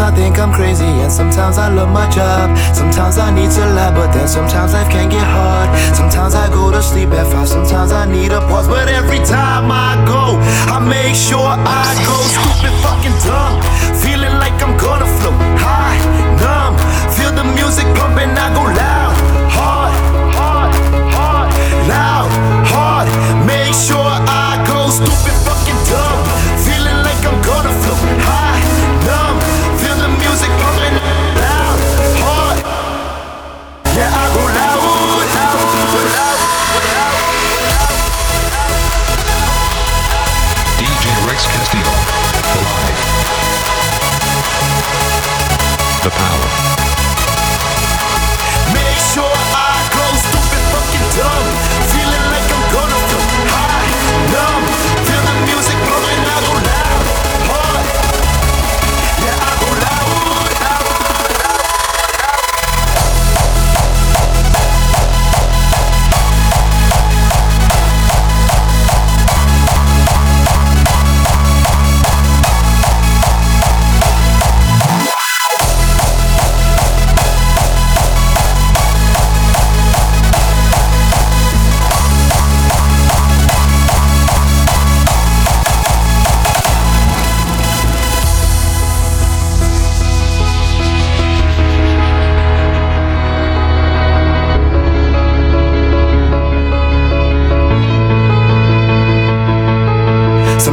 I think I'm crazy and sometimes I love my job. Sometimes I need to laugh, but then sometimes life can get hard. Sometimes I go to sleep at five, sometimes I need a pause. But every time I go, I make sure I go stupid fucking dumb. Feeling like I'm gonna float high, numb. Feel the music pumping, I go loud, hard, hard, hard, loud, hard. Make sure I go stupid The power.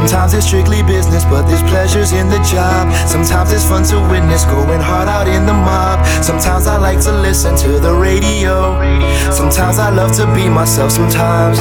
Sometimes it's strictly business, but there's pleasures in the job. Sometimes it's fun to witness going hard out in the mob. Sometimes I like to listen to the radio. Sometimes I love to be myself. Sometimes.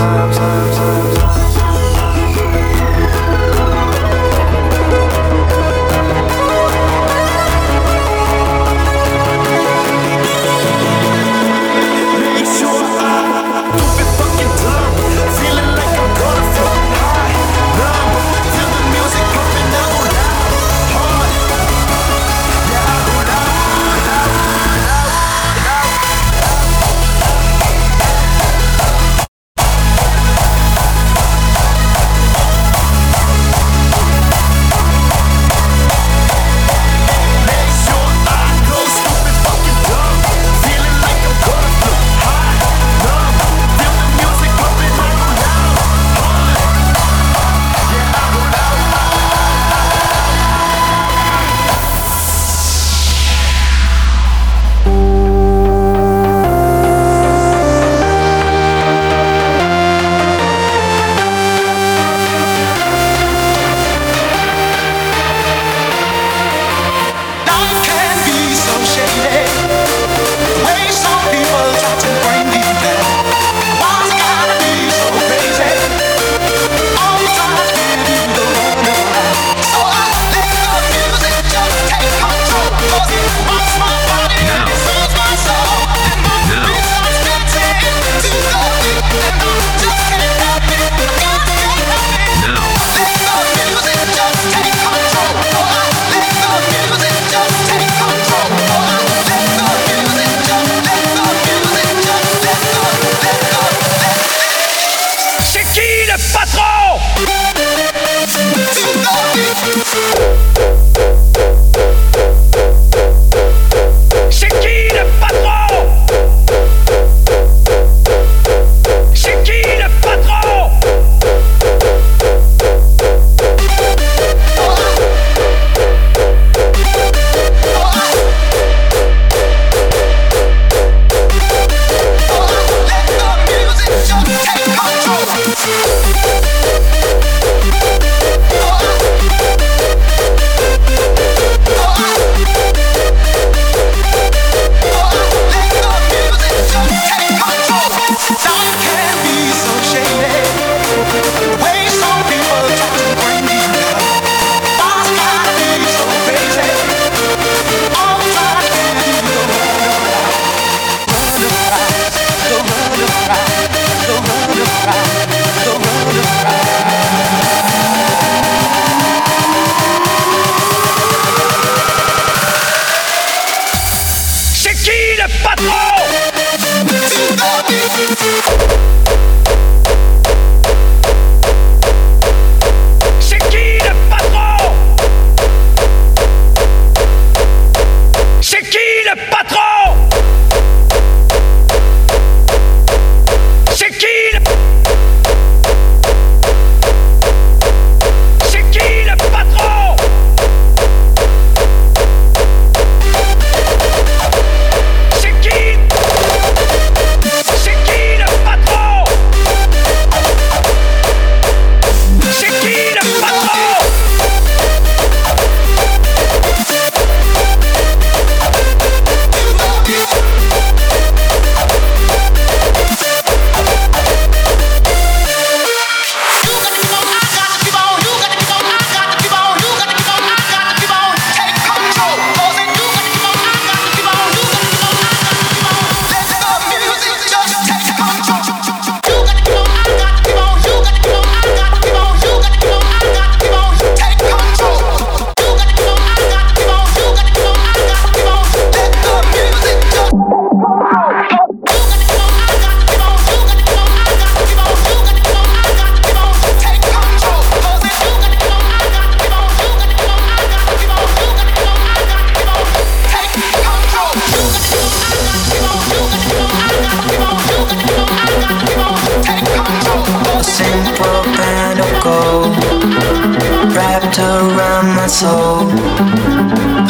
So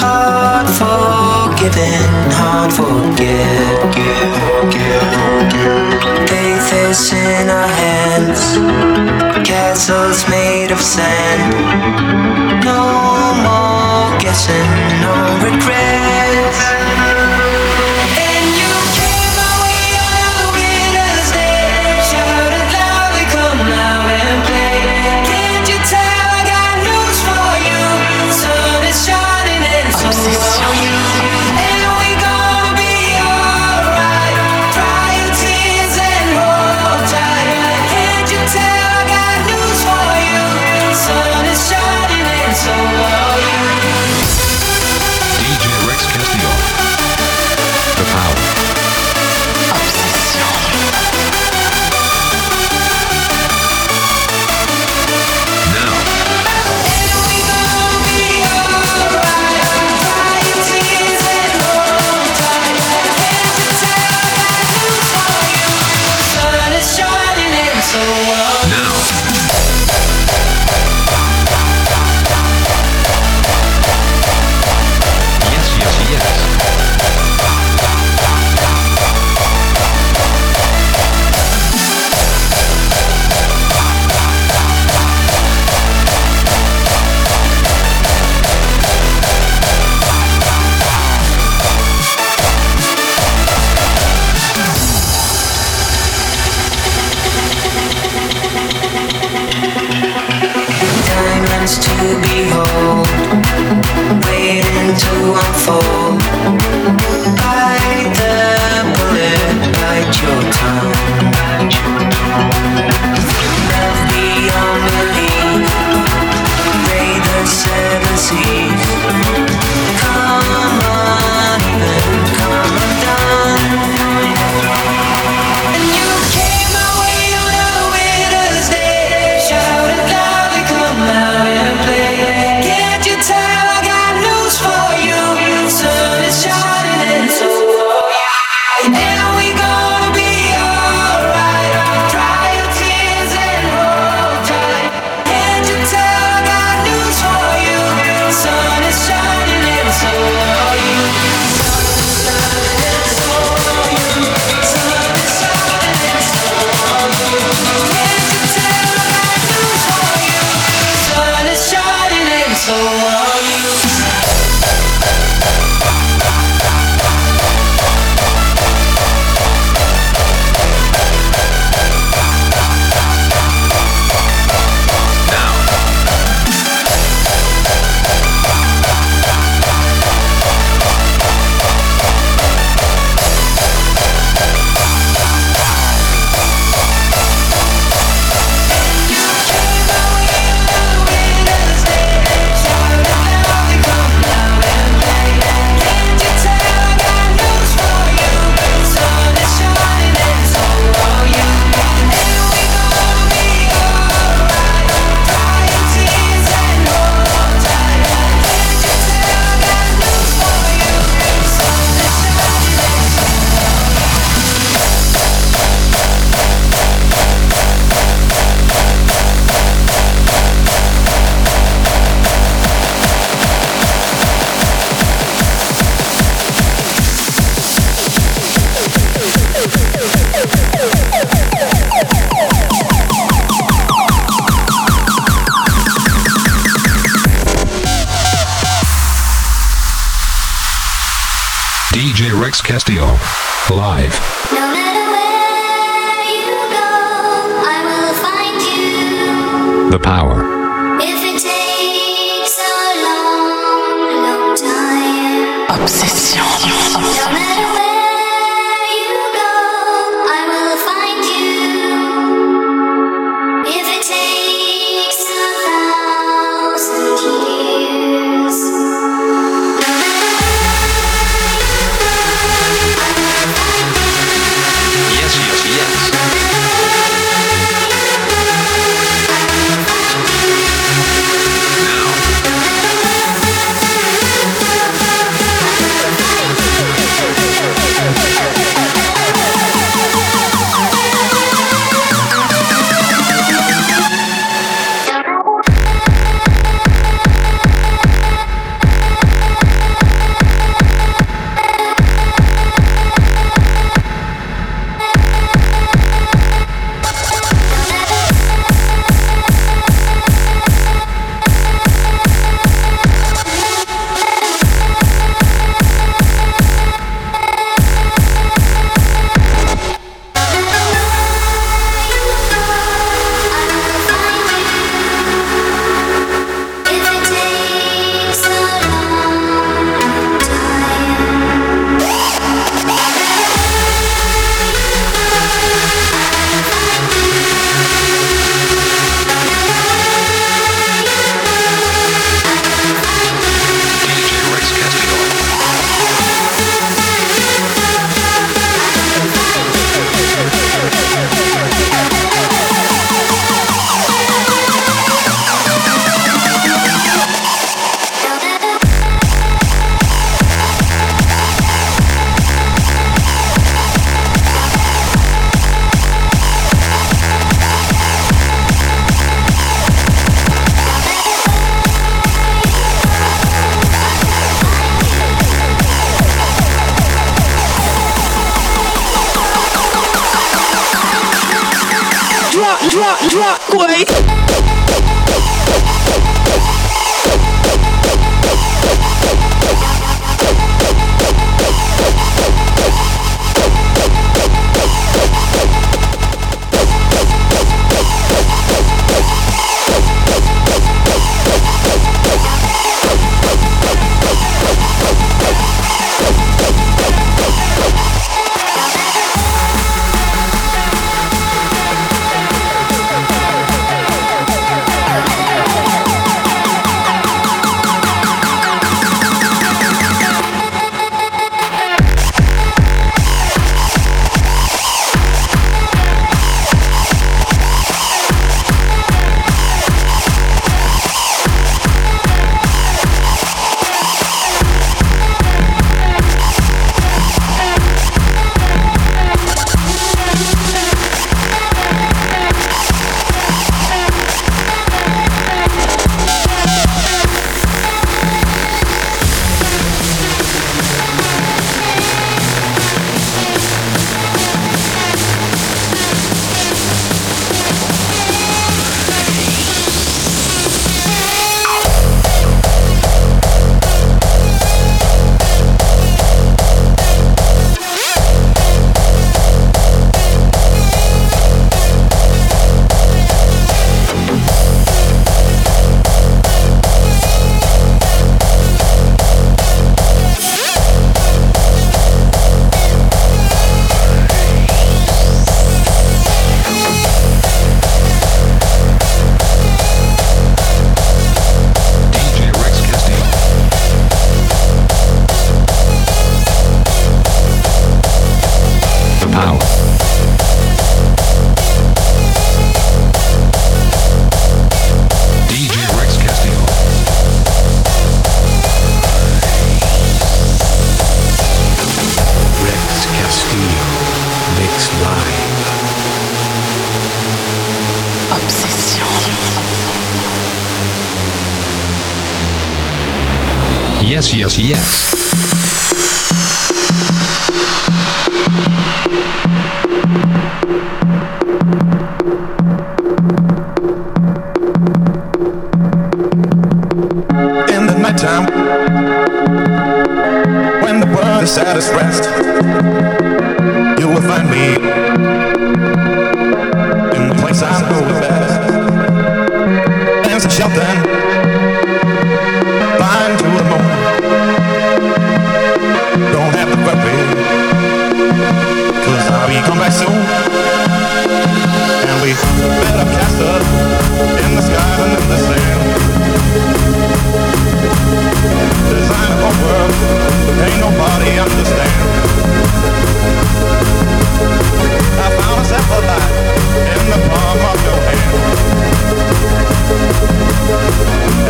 Hard forgiving, hard forget. Faith is in our hands, castles made of sand. No more guessing, no regrets. behold, waiting to unfold. Bite the bullet, bite your tongue. Love beyond belief, pray the seven seas. Drop, drop, boy. Yes, the nighttime when the world is at its rest you will find me in the place I know the best. There's a shelter come back soon and we cast up in the sky and in the sand design a world that ain't nobody understand. I found myself alive in the palm of your hand.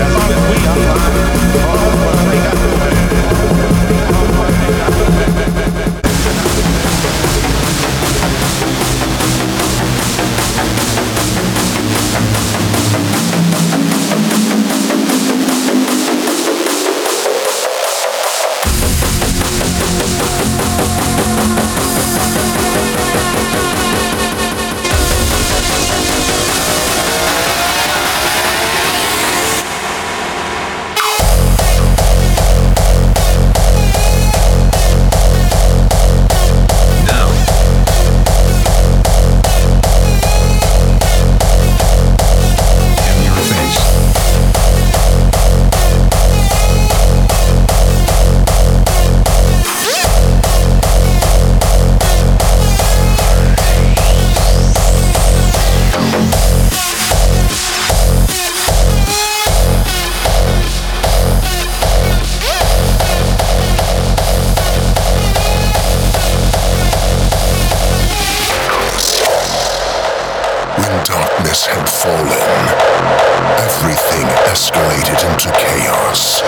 As long as we are alive, all the world ain't got to end. All the world ain't got to end. Now. darkness had fallen. Everything escalated into chaos.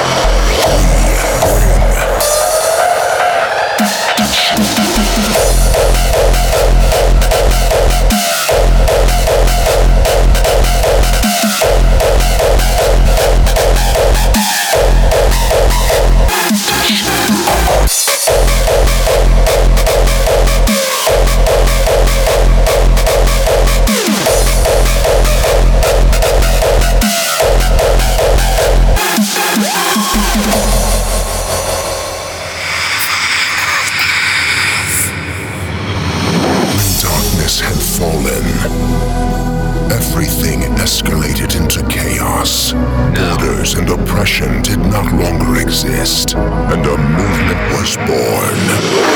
We bring was born.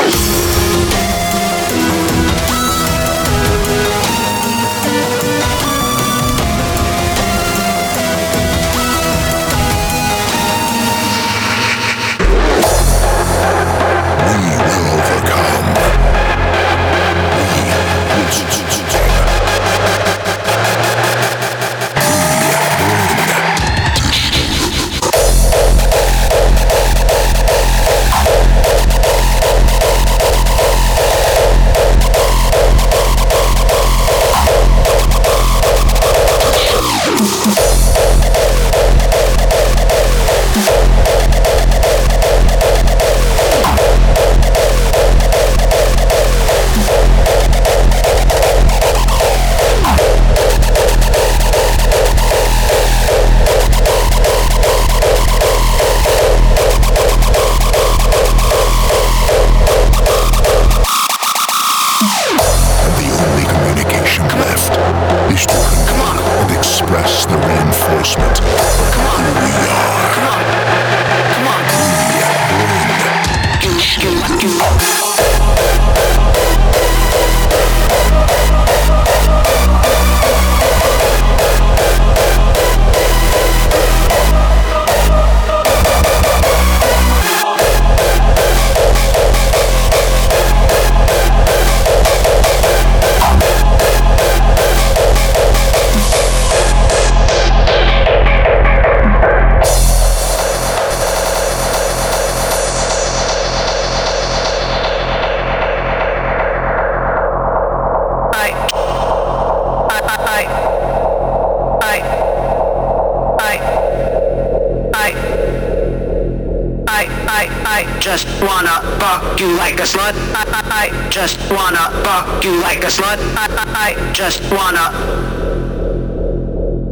Just wanna fuck you like a slut. I, I, I just wanna fuck you like a slut. I, I, I just wanna.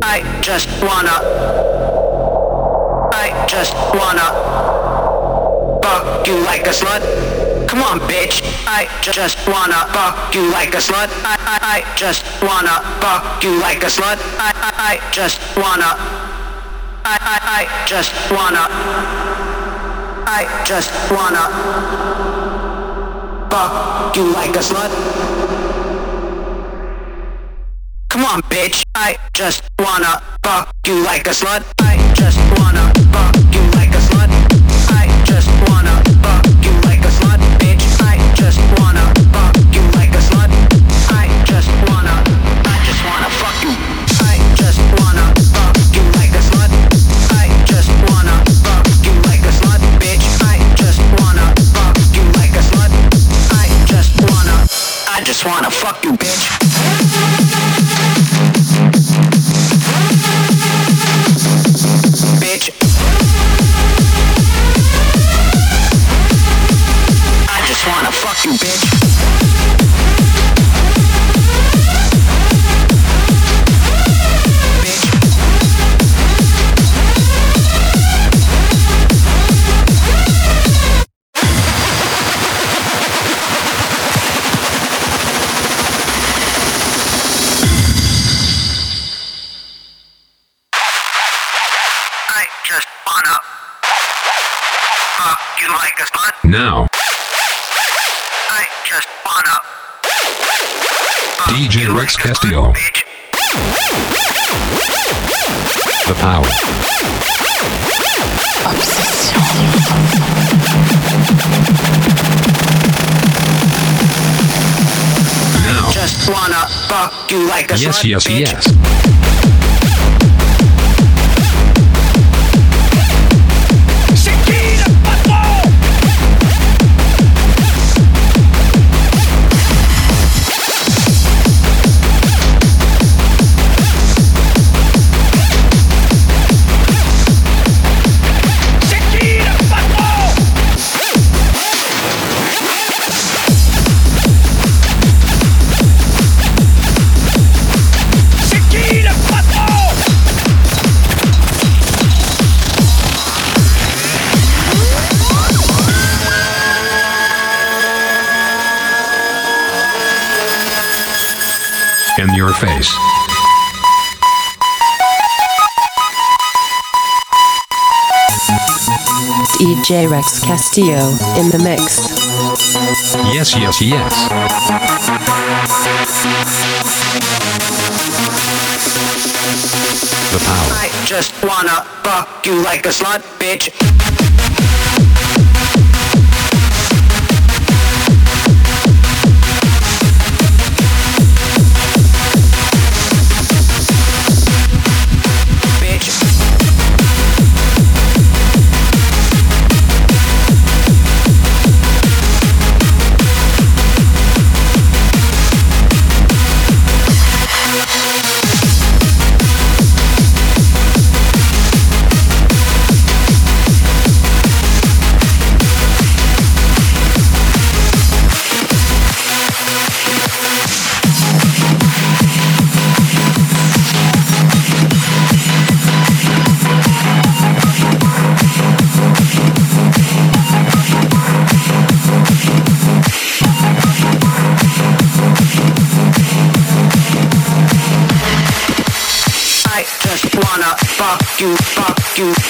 I just wanna. I just wanna fuck you like a slut. Come on, bitch. I ju- just wanna fuck you like a slut. I, I, I just wanna fuck you like a slut. I, I, I just wanna. I, I, I just wanna. I just wanna fuck you like a slut. Come on, bitch. I just wanna fuck you like a slut. Fuck you like. Now, I just wanna fuck DJ Rex like Castillo. the power. Now, Just wanna fuck you like a yes, slut, yes, bitch. yes. In your face. DJ Rex Castillo in the mix. Yes, yes, yes. The power. I just wanna fuck you like a slut, bitch. Bitch.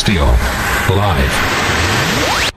Steel. Live.